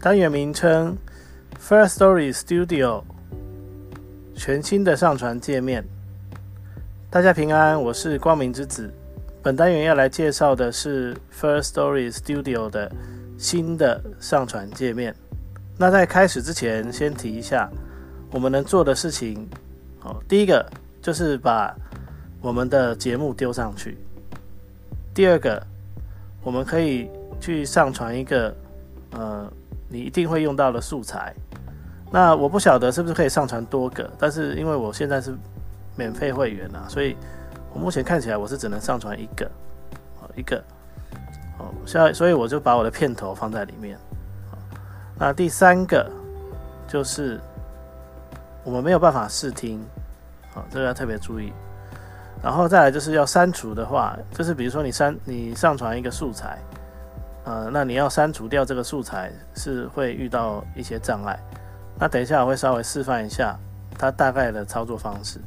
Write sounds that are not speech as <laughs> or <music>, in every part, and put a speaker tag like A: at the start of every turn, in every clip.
A: 单元名称：First Story Studio，全新的上传界面。大家平安，我是光明之子。本单元要来介绍的是 First Story Studio 的新的上传界面。那在开始之前，先提一下我们能做的事情。好，第一个。就是把我们的节目丢上去。第二个，我们可以去上传一个呃，你一定会用到的素材。那我不晓得是不是可以上传多个，但是因为我现在是免费会员啊，所以我目前看起来我是只能上传一个，一个。哦，现在所以我就把我的片头放在里面。那第三个就是我们没有办法试听。好，这个要特别注意。然后再来就是要删除的话，就是比如说你删你上传一个素材，呃，那你要删除掉这个素材是会遇到一些障碍。那等一下我会稍微示范一下它大概的操作方式。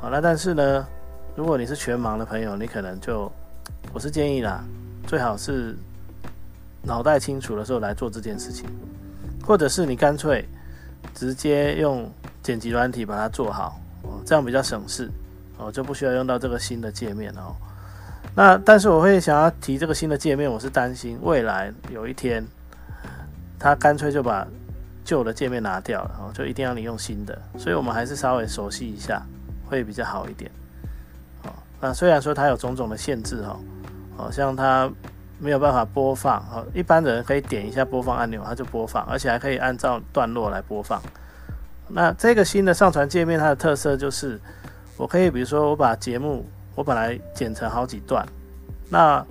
A: 好，那但是呢，如果你是全盲的朋友，你可能就我是建议啦，最好是脑袋清楚的时候来做这件事情，或者是你干脆直接用剪辑软体把它做好。这样比较省事哦，就不需要用到这个新的界面哦。那但是我会想要提这个新的界面，我是担心未来有一天，他干脆就把旧的界面拿掉了，哦，就一定要你用新的。所以我们还是稍微熟悉一下，会比较好一点。哦，那虽然说它有种种的限制哦，哦，像它没有办法播放哦，一般人可以点一下播放按钮，它就播放，而且还可以按照段落来播放。那这个新的上传界面，它的特色就是，我可以比如说我把节目我本来剪成好几段，那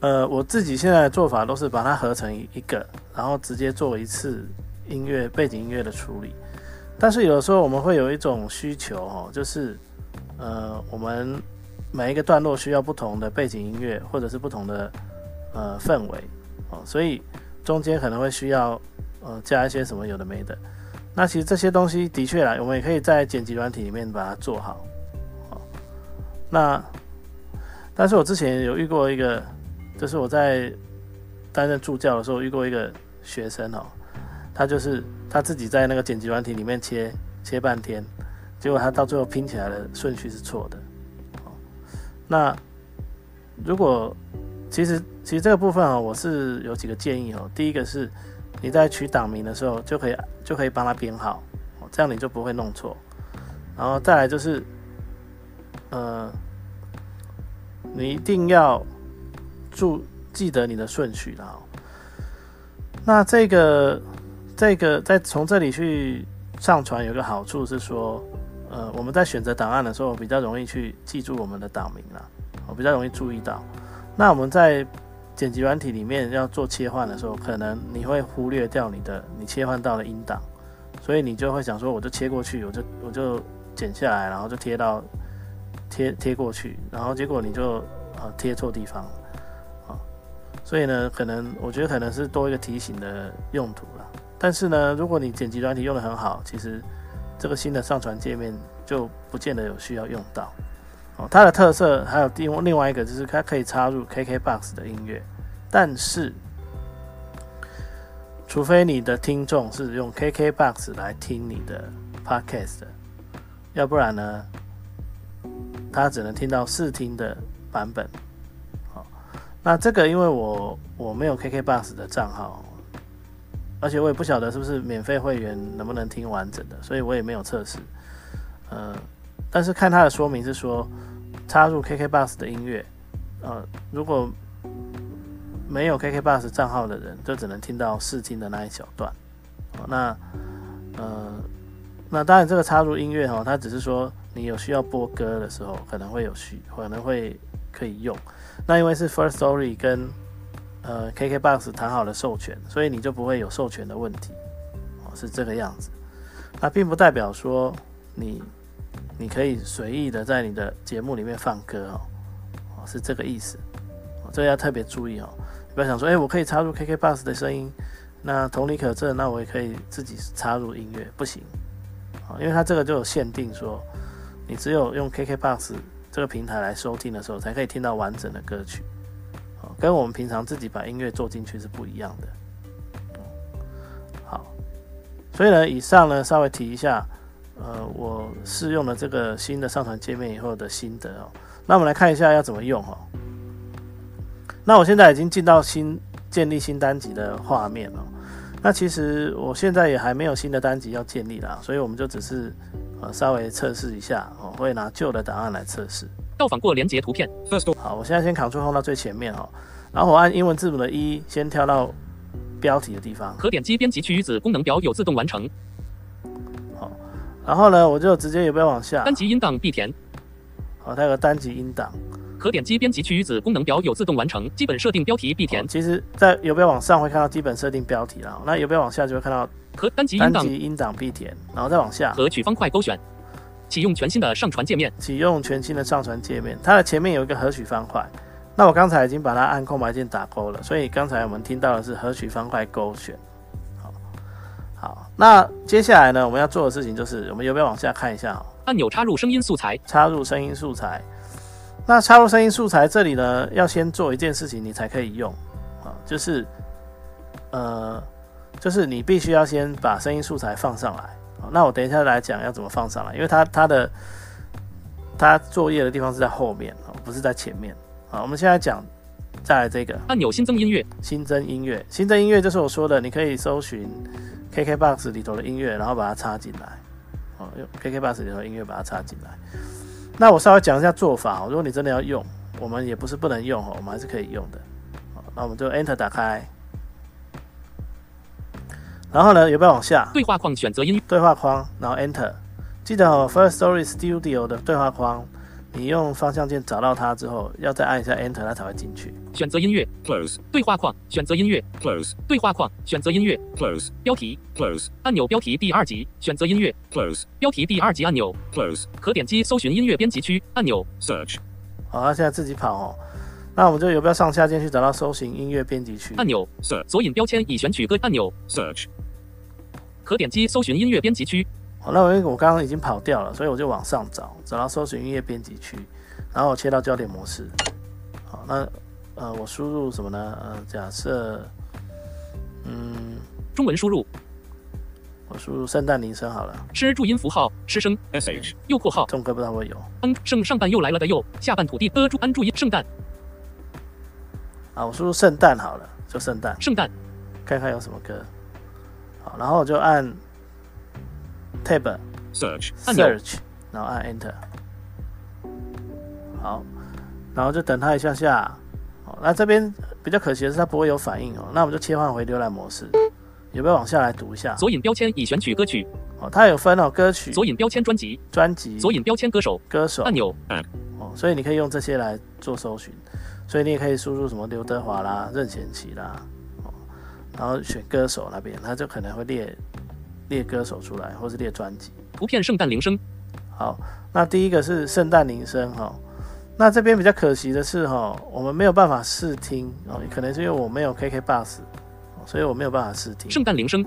A: 呃我自己现在的做法都是把它合成一个，然后直接做一次音乐背景音乐的处理。但是有的时候我们会有一种需求哦，就是呃我们每一个段落需要不同的背景音乐或者是不同的呃氛围哦，所以中间可能会需要。呃，加一些什么有的没的，那其实这些东西的确啦，我们也可以在剪辑软体里面把它做好。好，那但是我之前有遇过一个，就是我在担任助教的时候遇过一个学生哦，他就是他自己在那个剪辑软体里面切切半天，结果他到最后拼起来的顺序是错的。那如果其实其实这个部分啊，我是有几个建议哦，第一个是。你在取档名的时候，就可以就可以帮他编号，这样你就不会弄错。然后再来就是，呃，你一定要注记得你的顺序了。那这个这个在从这里去上传有个好处是说，呃，我们在选择档案的时候比较容易去记住我们的档名了，我比较容易注意到。那我们在剪辑软体里面要做切换的时候，可能你会忽略掉你的你切换到的音档，所以你就会想说，我就切过去，我就我就剪下来，然后就贴到贴贴过去，然后结果你就呃贴错地方，啊，所以呢，可能我觉得可能是多一个提醒的用途了。但是呢，如果你剪辑软体用的很好，其实这个新的上传界面就不见得有需要用到。哦，它的特色还有另另外一个就是它可以插入 KKBOX 的音乐，但是除非你的听众是用 KKBOX 来听你的 Podcast，要不然呢，他只能听到试听的版本。好，那这个因为我我没有 KKBOX 的账号，而且我也不晓得是不是免费会员能不能听完整的，所以我也没有测试。呃。但是看它的说明是说，插入 KKBox 的音乐，呃，如果没有 KKBox 账号的人，就只能听到试听的那一小段。那呃，那当然这个插入音乐哈，它只是说你有需要播歌的时候，可能会有需，可能会可以用。那因为是 First Story 跟呃 KKBox 谈好了授权，所以你就不会有授权的问题，哦，是这个样子。那并不代表说你你可以随意的在你的节目里面放歌哦，哦，是这个意思。这个要特别注意哦，不要想说，哎，我可以插入 KKBox 的声音，那同理可证，那我也可以自己插入音乐，不行。啊，因为它这个就有限定，说你只有用 KKBOX 这个平台来收听的时候，才可以听到完整的歌曲，啊，跟我们平常自己把音乐做进去是不一样的。好，所以呢，以上呢稍微提一下，呃，我试用了这个新的上传界面以后的心得哦。那我们来看一下要怎么用哦。那我现在已经进到新建立新单集的画面了。那其实我现在也还没有新的单集要建立啦，所以我们就只是呃稍微测试一下，我会拿旧的档案来测试。
B: 到访过连接图片。
A: 好，我现在先 Ctrl 放到最前面哦，然后我按英文字母的一，先跳到标题的地方。
B: 可点击编辑区域子功能表有自动完成。
A: 好，然后呢，我就直接有没有往下？
B: 单级音档必填。
A: 好，它有个单级音档。
B: 可点击编辑区域子功能表有自动完成，基本设定标题必填。
A: 其实，在有标往上会看到基本设定标题啦，那有标往下就会看到
B: 可单集
A: 音档必填，然后再往下
B: 和取方块勾选，启用全新的上传界面。
A: 启用全新的上传界面，它的前面有一个合取方块，那我刚才已经把它按空白键打勾了，所以刚才我们听到的是合取方块勾选。那接下来呢，我们要做的事情就是我们有没有往下看一下？
B: 按钮插入声音素材，
A: 插入声音素材。那插入声音素材这里呢，要先做一件事情，你才可以用啊，就是呃，就是你必须要先把声音素材放上来。那我等一下来讲要怎么放上来，因为它它的它作业的地方是在后面哦，不是在前面。好，我们现在讲再来这个
B: 按钮新增音乐，
A: 新增音乐，新增音乐就是我说的，你可以搜寻 KKBOX 里头的音乐，然后把它插进来。哦，用 KKBOX 里头音乐把它插进来。那我稍微讲一下做法哦如果你真的要用，我们也不是不能用哦，我们还是可以用的。好，那我们就 Enter 打开，然后呢，有没有往下？
B: 对话框选择音
A: 对话框，然后 Enter。记得哦，First Story Studio 的对话框，你用方向键找到它之后，要再按一下 Enter，它才会进去。
B: 选择音乐，Close。对话框，选择音乐，Close。对话框，选择音乐，Close。标题，Close。按钮，标题第二级，选择音乐，Close。标题第二级按钮，Close。可点击搜寻音乐编辑区按钮，Search。
A: 好，它现在自己跑哦。那我们就有必要上下键去找到搜寻音乐编辑区
B: 按钮，Search。索引标签已选取歌按钮，Search。可点击搜寻音乐编辑区。
A: 好，那我我刚刚已经跑掉了，所以我就往上找，找到搜寻音乐编辑区，然后我切到焦点模式。好，那。呃，我输入什么呢？呃，假设，嗯，
B: 中文输入，
A: 我输入圣诞铃声好了。
B: 吃注音符号，吃声，sh，右括号。
A: 这种歌不知道会有。
B: 嗯，圣上半又来了的又，下半土地的注安注音圣诞。
A: 啊，我输入圣诞好了，就圣诞。
B: 圣诞，
A: 看看有什么歌。好，然后我就按 tab
B: search
A: search，然后按 enter。好，然后就等它一下下。那这边比较可惜的是，它不会有反应哦。那我们就切换回浏览模式，有没有往下来读一下？
B: 索引标签已选取歌曲。
A: 哦，它有分哦，歌曲。
B: 索引标签专辑。
A: 专辑。
B: 索引标签歌手。
A: 歌手。
B: 按钮。
A: 哦，所以你可以用这些来做搜寻。所以你也可以输入什么刘德华啦、任贤齐啦，哦，然后选歌手那边，它就可能会列列歌手出来，或是列专辑。
B: 图片圣诞铃声。
A: 好，那第一个是圣诞铃声哈。那这边比较可惜的是哈，我们没有办法试听哦，可能是因为我没有 KK Bus，所以我没有办法试听。
B: 圣诞铃声。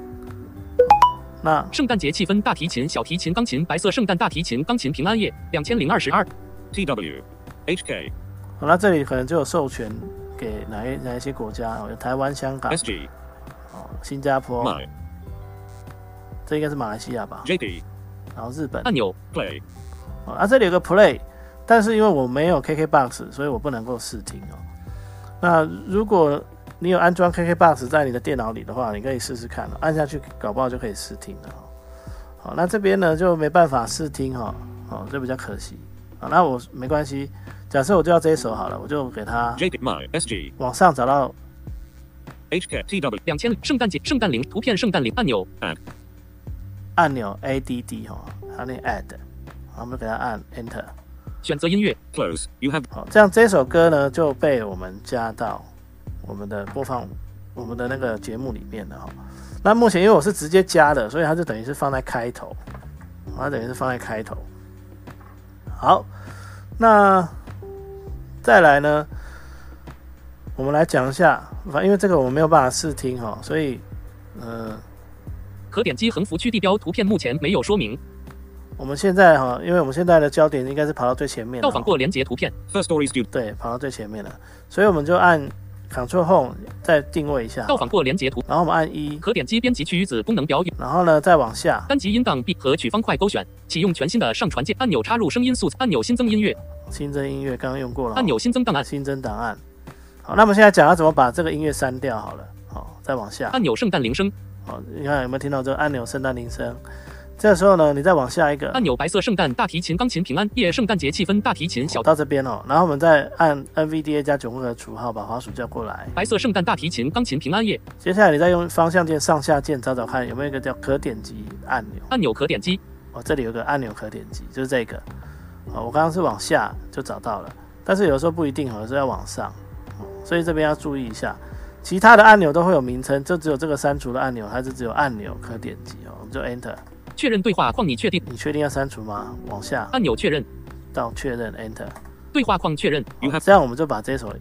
A: 那
B: 圣诞节气氛，大提琴、小提琴、钢琴，白色圣诞大提琴、钢琴，平安夜，两千零二十二。
C: T W H K。
A: 好，那这里可能就有授权给哪一哪一些国家哦，有台湾、香港、
C: S G，
A: 哦，新加坡。这应该是马来西亚吧。
C: J P。
A: 然后日本。
B: 按钮
C: Play。
A: 啊，这里有个 Play。但是因为我没有 KKBOX，所以我不能够试听哦。那如果你有安装 KKBOX 在你的电脑里的话，你可以试试看，按下去搞不好就可以试听了。好，那这边呢就没办法试听哈，哦，这比较可惜。好，那我没关系，假设我就要这一首好了，我就给它往上找到
C: HKTW
B: 两千圣诞节圣诞铃图片圣诞铃按钮
A: 按钮 A D D 哈，它那 Add，好我们给它按 Enter。
B: 选择音乐
C: ，Close. You have
A: 好，这样这首歌呢就被我们加到我们的播放我们的那个节目里面了哈。那目前因为我是直接加的，所以它就等于是放在开头，它等于是放在开头。好，那再来呢，我们来讲一下，反因为这个我们没有办法试听哈，所以呃，
B: 可点击横幅区地标图片，目前没有说明。
A: 我们现在哈，因为我们现在的焦点应该是跑到最前面
B: 到访过连接图片
C: ，First Story Studio.
A: 对，跑到最前面了，所以我们就按 Ctrl Home 再定位一下，
B: 到访过连接图，
A: 然后我们按一，
B: 可点击编辑区域子功能表
A: 然后呢再往下，
B: 单击音档 B 和取方块勾选，启用全新的上传键按钮，插入声音素材按钮，新增音乐
A: 新增音乐刚刚用过了，
B: 按钮，新增档案
A: 新增档案。好，那我们现在讲要怎么把这个音乐删掉好了。好，再往下，
B: 按钮，圣诞铃声
A: 好，你看有没有听到这个按钮圣诞铃声？这个时候呢，你再往下一个，
B: 按钮，白色圣诞大提琴钢琴平安夜圣诞节气氛大提琴小
A: 到这边哦，然后我们再按 NVDA 加九宫格除号，把滑鼠叫过来。
B: 白色圣诞大提琴钢琴平安夜
A: 接下来你再用方向键上下键找找看有没有一个叫可点击按钮。
B: 按钮可点击，
A: 哦，这里有个按钮可点击，就是这个。哦，我刚刚是往下就找到了，但是有时候不一定哦，有时候要往上，哦，所以这边要注意一下。其他的按钮都会有名称，就只有这个删除的按钮，它是只有按钮可点击哦，我们就 Enter。
B: 确认对话框你确定
A: 你确定要删除吗？往下
B: 按钮确认
A: 到确认 Enter，
B: 对话框确认
A: 这样我们就把这首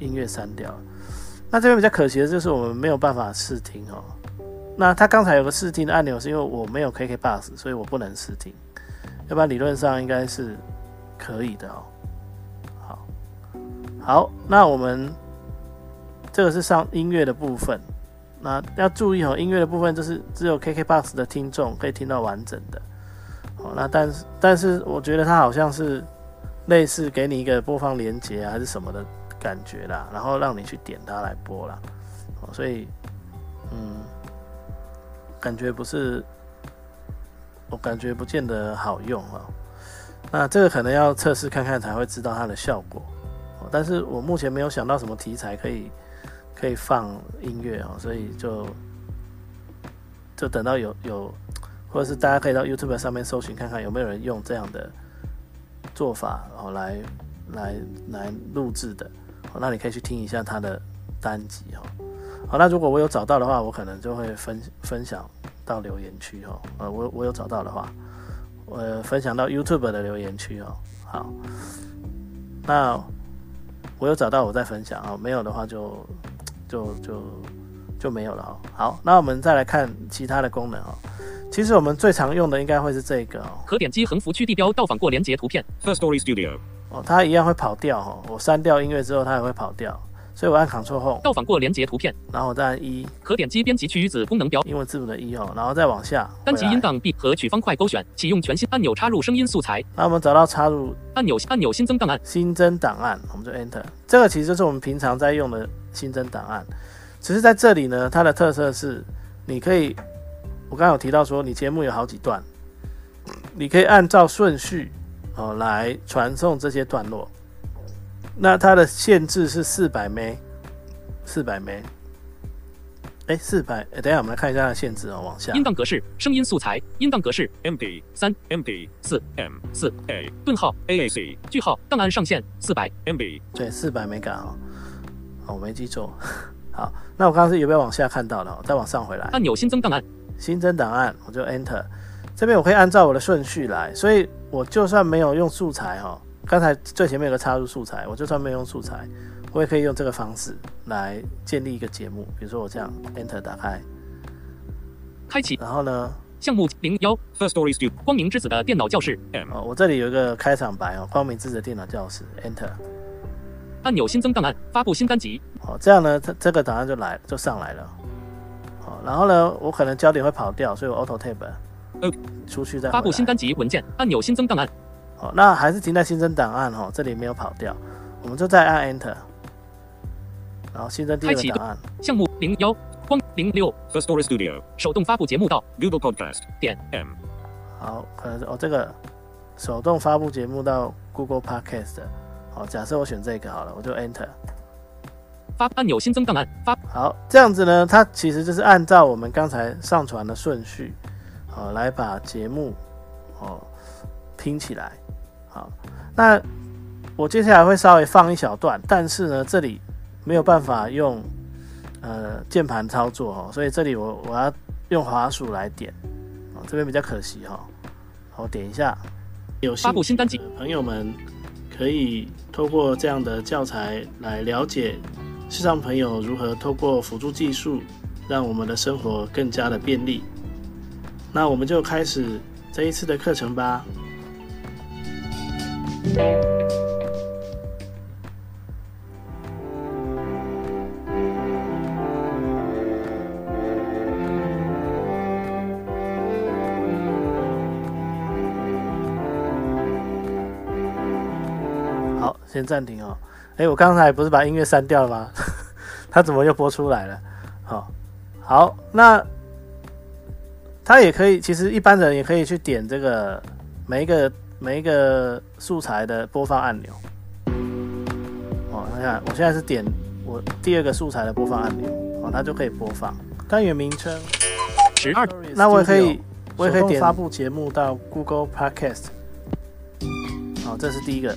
A: 音乐删掉了。那这边比较可惜的就是我们没有办法试听哦。那它刚才有个试听的按钮，是因为我没有 KK Bus，所以我不能试听。要不然理论上应该是可以的哦。好，好，那我们这个是上音乐的部分。那要注意哦，音乐的部分就是只有 KKBox 的听众可以听到完整的。哦，那但是但是我觉得它好像是类似给你一个播放连接啊，还是什么的感觉啦，然后让你去点它来播啦。哦，所以嗯，感觉不是，我感觉不见得好用啊、那这个可能要测试看看才会知道它的效果。哦，但是我目前没有想到什么题材可以可以放音乐哦，所以就就等到有有，或者是大家可以到 YouTube 上面搜寻看看有没有人用这样的做法哦来来来录制的。哦，那你可以去听一下它的单集哦。好，那如果我有找到的话，我可能就会分分享到留言区哦。呃，我我有找到的话，呃，分享到 YouTube 的留言区哦。好，那我有找到，我再分享哦。没有的话就就就就没有了哦。好，那我们再来看其他的功能哦。其实我们最常用的应该会是这个哦。
B: 可点击横幅区地标到访过连接图片
C: ，First Story Studio.
A: 哦，它一样会跑掉哦。我删掉音乐之后，它也会跑掉，所以我按 Ctrl Home，
B: 到访过连接图片，
A: 然后我再按一，
B: 可点击编辑区域子功能表，
A: 英文字母的一哦，然后再往下，
B: 单击音档 B 和取方块勾选，启用全新按钮，插入声音素材
A: 那我们找到插入
B: 按钮，按钮新增档案，
A: 新增档案，我们就 Enter。这个其实就是我们平常在用的新增档案，只是在这里呢，它的特色是你可以，我刚刚有提到说，你节目有好几段，你可以按照顺序哦来传送这些段落。那它的限制是四百枚四百枚哎，四百，哎，等一下我们来看一下它的限制哦，往下
B: 音档格式，声音素材，音档格式
C: MP.
B: 三
C: MP.
B: 四
C: M.
B: 四
C: A.
B: 顿号
C: AAC.
B: 句号档案上限四百
C: MB.
A: 对，四百 mega 哦，哦，我没记错。<laughs> 好，那我刚刚是有没有往下看到的哦？再往上回来，
B: 按钮新增档案，
A: 新增档案，我就 Enter。这边我可以按照我的顺序来，所以我就算没有用素材哈、哦，刚才最前面有个插入素材，我就算没有用素材，我也可以用这个方式来建立一个节目。比如说我这样 Enter 打开，
B: 开启
A: 然后呢，
B: 项目零幺
C: First Story Studio.
B: 光明之子的电脑教室
A: 哦，我这里有一个开场白哦，光明之子的电脑教室 Enter。
B: 按钮新增档案，发布新单集，
A: 哦，这样呢，这这个档案就来就上来了。好，然后呢，我可能焦点会跑掉，所以我 Auto Tab
C: 呃
A: 出去再
B: 发布新单集文件，按钮新增档案，
A: 好，那还是停在新增档案哈，这里没有跑掉，我们就再按 Enter，然后新增第二
B: 开启
A: 个档案。
B: 项目零幺光零六
C: First Story Studio.
B: 手动发布节目到
C: Google Podcast.
B: 点
C: M.
A: 好，可能是哦这个手动发布节目到 Google Podcast 的。好，假设我选这个好了，我就 Enter。
B: 发按钮新增档案，发
A: 好，这样子呢，它其实就是按照我们刚才上传的顺序，好，来把节目哦拼起来。好，那我接下来会稍微放一小段，但是呢，这里没有办法用呃键盘操作哦，所以这里我我要用滑鼠来点，哦，这边比较可惜哈。好，点一下，有
B: 发布新单集，
A: 朋友们可以透过这样的教材来了解视障朋友如何透过辅助技术，让我们的生活更加的便利。那我们就开始这一次的课程吧。先暂停哦。哎，我刚才不是把音乐删掉了吗？<laughs> 它怎么又播出来了？好，好，那它也可以，其实一般人也可以去点这个每一个。每一个素材的播放按钮，哦，你看，我现在是点我第二个素材的播放按钮，哦，它就可以播放单元名称。
B: 十二，
A: 那我也可以，我也可以点发布节目到 Google Podcast。好，这是第一个。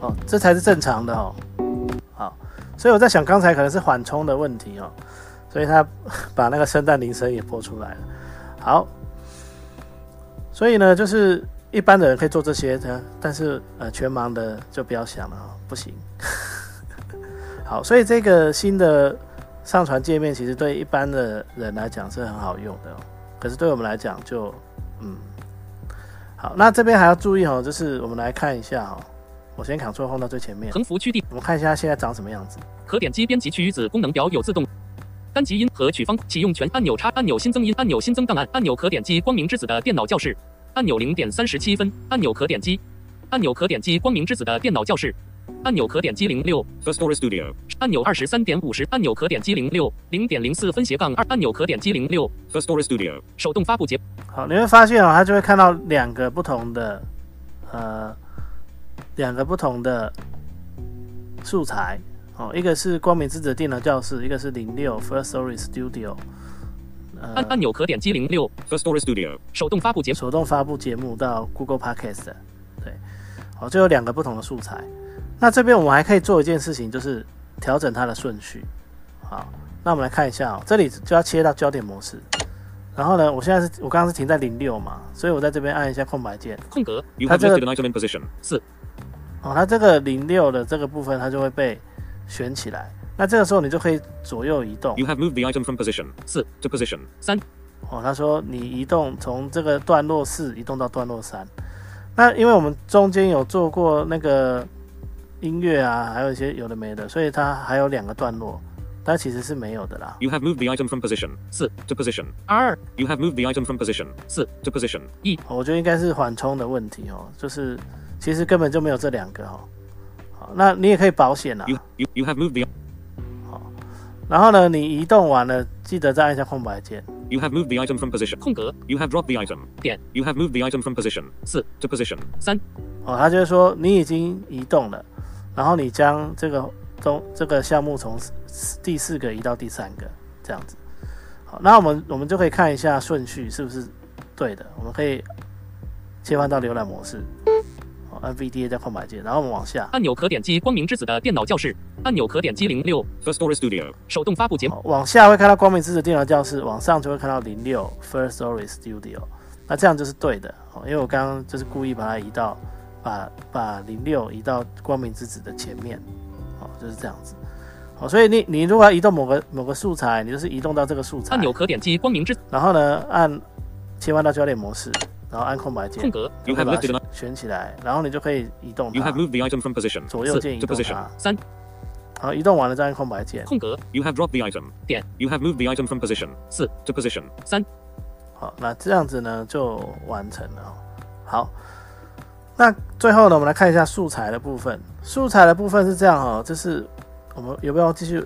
A: 哦这才是正常的哦。好，所以我在想，刚才可能是缓冲的问题哦，所以他把那个圣诞铃声也播出来了。好，所以呢，就是一般的人可以做这些的，但是呃，全盲的就不要想了哦，不行。<laughs> 好，所以这个新的上传界面其实对一般的人来讲是很好用的，可是对我们来讲就嗯，好，那这边还要注意哦，就是我们来看一下哦。我先 Ctrl 放到最前面，
B: 横幅区地，
A: 我们看一下现在长什么样子。
B: 可点击编辑区域子功能表有自动单击音和曲方启用全按钮插按钮新增音按钮新增档案按钮可点击光明之子的电脑教室按钮零点三十七分按钮可点击按钮可点击光明之子的电脑教室按钮可点击零六。
C: First Story Studio
B: 按钮二十三点五十。按钮可点击零六。零点零四分斜杠二。按钮可点击零六。
C: First Story Studio
B: 手动发布节。
A: 好，你会发现哦，它就会看到两个不同的呃。两个不同的素材。哦，一个是光明之子电脑教室，一个是零六 First Story Studio。
B: 按按钮可点击零六。
C: First Story Studio
B: 手动发布节
A: 手动发布节目到 Google Podcast。对，好，就有两个不同的素材。那这边我们还可以做一件事情，就是调整它的顺序。好，那我们来看一下哦，这里就要切到焦点模式。然后呢，我现在是我刚刚是停在零六嘛，所以我在这边按一下空白键，
B: 空格，
C: 它这个
B: 四。
A: 哦，它这个零六的这个部分，它就会被选起来。那这个时候你就可以左右移动。
C: You have moved the item from position
B: 四
C: to position
B: 三。
A: 哦，他说你移动从这个段落四移动到段落三。那因为我们中间有做过那个音乐啊，还有一些有的没的，所以它还有两个段落，但其实是没有的啦。
C: You have moved the item from position
B: 四
C: to position
B: 二。
C: You have moved the item from position
B: 四
C: to position
B: 一。
A: 我觉得应该是缓冲的问题哦，就是。其实根本就没有这两个哦，好，那你也可以保险了。
C: You you you have moved the
A: 好，然后呢，你移动完了，记得再按下空白键。
C: You have moved the item from position
B: 空格。
C: You have dropped the item
B: 点。
C: You have moved the item from position
B: 四
C: to position
B: 三。
A: 哦，他就是说你已经移动了，然后你将这个中这个项目从第四个移到第三个这样子。好，那我们我们就可以看一下顺序是不是对的。我们可以切换到浏览模式。NVDA 在空白键，然后我们往下
B: 按钮可点击光明之子的电脑教室按钮可点击零六
C: First Story Studio
B: 手动发布节目，
A: 往下会看到光明之子电脑教室，往上就会看到零六 First Story Studio，那这样就是对的哦，因为我刚刚就是故意把它移到把把零六移到光明之子的前面，哦，就是这样子，哦，所以你你如果要移动某个某个素材，你就是移动到这个素材
B: 按钮可点击光明之，
A: 然后呢按切换到焦点模式。然后按空白键
B: 空，格
C: have
A: 把它
C: lifted
A: 选选起来，然后你就可以移动
C: You have，moved the item from position.
A: 左右键移
C: To
A: 动
C: position.
A: 它，
B: 三
A: 好移动完了再按空白键。
B: 空格
C: You have dropped the item.
B: 点
C: You have moved the item from position.
B: 四
C: To position.
B: 三
A: 好，那这样子呢就完成了哦。好，那最后呢，我们来看一下素材的部分。素材的部分是这样哦，这是我们有没有继续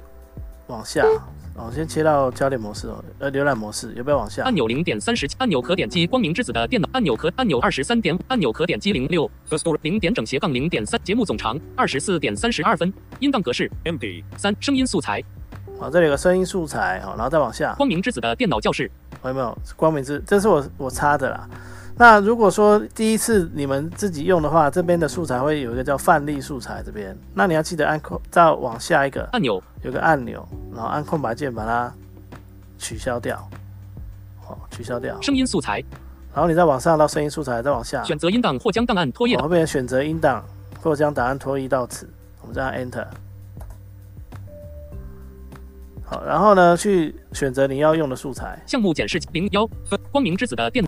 A: 往下？哦，先切到焦点模式哦，呃，浏览模式有没有往下
B: 按？钮零点三十按钮可点击光明之子的电脑按钮可按钮二十三点按钮可点击零六零点整斜杠零点三节目总长二十四点三十二分音档格式
C: MP.
B: 三声音素材
A: 好，这里有个声音素材，好，然后再往下，
B: 光明之子的电脑教室
A: 有没有？光明之，这是我我插的啦。那如果说第一次你们自己用的话，这边的素材会有一个叫范例素材这边，那你要记得按空，再往下一个
B: 按钮。
A: 有个按钮，然后按空白键把它取消掉，好，取消掉，
B: 声音素材。
A: 然后你再往上到声音素材，再往下，
B: 选择音档或将档案拖页。
A: 后面选择音档或将档案拖移到此，我们再按 Enter。好，然后呢，去选择你要用的素材，
B: 项目检视零幺分光明之子的电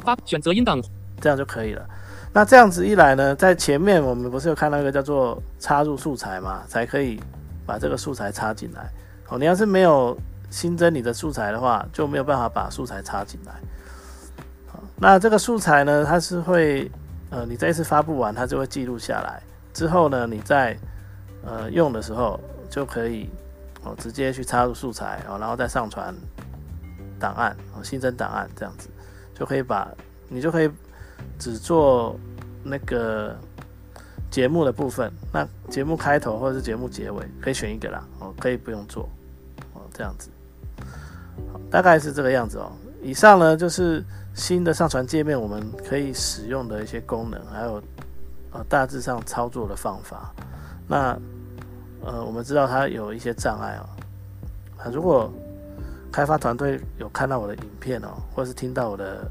B: 发选择音档
A: 这样就可以了。那这样子一来呢，在前面我们不是有看到一个叫做插入素材嘛，才可以把这个素材插进来。哦，你要是没有新增你的素材的话，就没有办法把素材插进来。那这个素材呢，它是会呃，你这一次发布完，它就会记录下来。之后呢，你在呃用的时候就可以哦，直接去插入素材哦，然后再上传档案哦，新增档案这样子，就可以把你就可以只做那个节目的部分，那节目开头或者是节目结尾可以选一个啦，哦，可以不用做哦，这样子，大概是这个样子哦。以上呢就是新的上传界面我们可以使用的一些功能，还有呃大致上操作的方法。那呃我们知道它有一些障碍哦，啊如果开发团队有看到我的影片哦，或是听到我的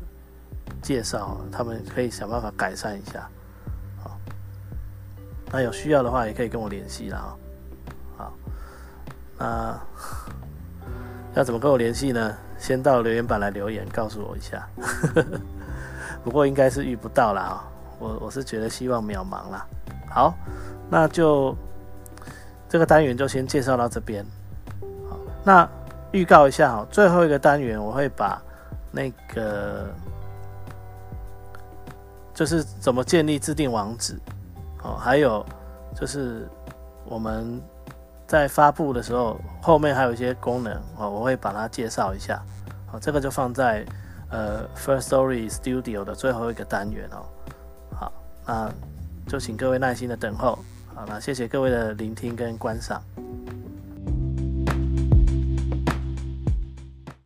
A: 介绍，他们可以想办法改善一下。好，那有需要的话也可以跟我联系啦。好，那 <laughs> 要怎么跟我联系呢？先到留言板来留言，告诉我一下。<laughs> 不过应该是遇不到啦啊，我我是觉得希望渺茫啦。好，那就这个单元就先介绍到这边。好，那预告一下哈，最后一个单元我会把那个就是怎么建立自定网址哦，还有就是我们在发布的时候后面还有一些功能哦，我会把它介绍一下。好，这个就放在呃 First Story Studio 的最后一个单元哦。好，那就请各位耐心的等候。好，那谢谢各位的聆听跟观赏。